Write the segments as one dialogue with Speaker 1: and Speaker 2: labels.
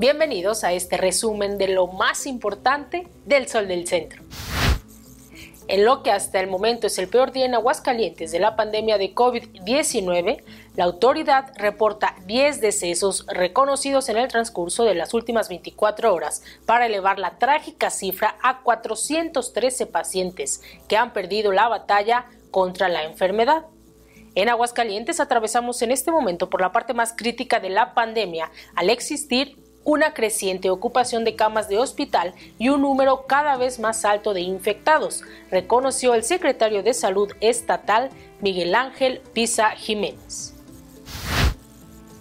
Speaker 1: Bienvenidos a este resumen de lo más importante del Sol del Centro. En lo que hasta el momento es el peor día en Aguascalientes de la pandemia de COVID-19, la autoridad reporta 10 decesos reconocidos en el transcurso de las últimas 24 horas para elevar la trágica cifra a 413 pacientes que han perdido la batalla contra la enfermedad. En Aguascalientes atravesamos en este momento por la parte más crítica de la pandemia al existir una creciente ocupación de camas de hospital y un número cada vez más alto de infectados, reconoció el secretario de Salud Estatal Miguel Ángel Pisa Jiménez.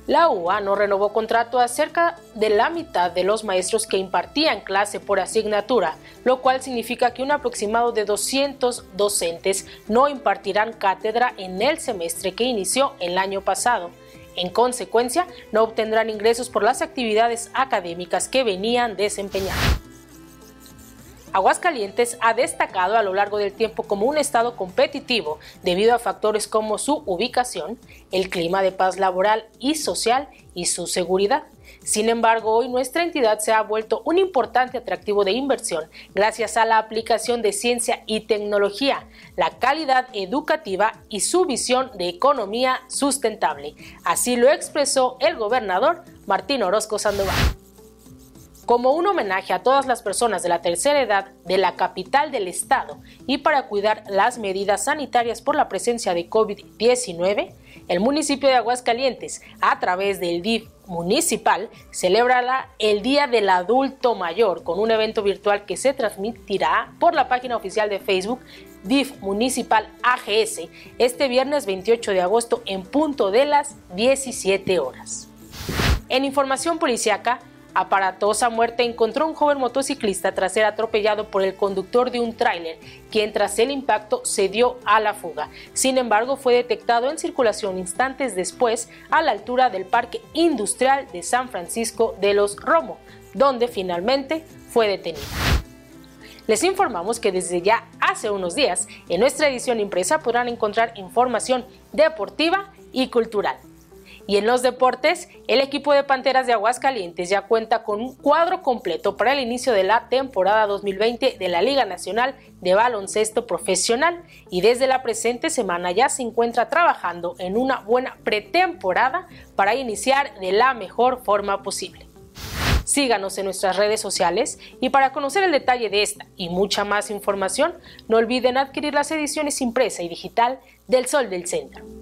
Speaker 1: La UA no renovó contrato a cerca de la mitad de los maestros que impartían clase por asignatura, lo cual significa que un aproximado de 200 docentes no impartirán cátedra en el semestre que inició el año pasado. En consecuencia, no obtendrán ingresos por las actividades académicas que venían desempeñando. Aguascalientes ha destacado a lo largo del tiempo como un estado competitivo debido a factores como su ubicación, el clima de paz laboral y social y su seguridad. Sin embargo, hoy nuestra entidad se ha vuelto un importante atractivo de inversión gracias a la aplicación de ciencia y tecnología, la calidad educativa y su visión de economía sustentable. Así lo expresó el gobernador Martín Orozco Sandoval como un homenaje a todas las personas de la tercera edad de la capital del estado y para cuidar las medidas sanitarias por la presencia de COVID-19, el municipio de Aguascalientes, a través del DIF municipal, celebrará el Día del Adulto Mayor con un evento virtual que se transmitirá por la página oficial de Facebook DIF Municipal AGS este viernes 28 de agosto en punto de las 17 horas. En información policiaca, Aparatosa muerte encontró un joven motociclista tras ser atropellado por el conductor de un tráiler, quien tras el impacto se dio a la fuga. Sin embargo, fue detectado en circulación instantes después a la altura del Parque Industrial de San Francisco de los Romo, donde finalmente fue detenido. Les informamos que desde ya hace unos días en nuestra edición impresa podrán encontrar información deportiva y cultural. Y en los deportes, el equipo de Panteras de Aguascalientes ya cuenta con un cuadro completo para el inicio de la temporada 2020 de la Liga Nacional de Baloncesto Profesional y desde la presente semana ya se encuentra trabajando en una buena pretemporada para iniciar de la mejor forma posible. Síganos en nuestras redes sociales y para conocer el detalle de esta y mucha más información, no olviden adquirir las ediciones impresa y digital del Sol del Centro.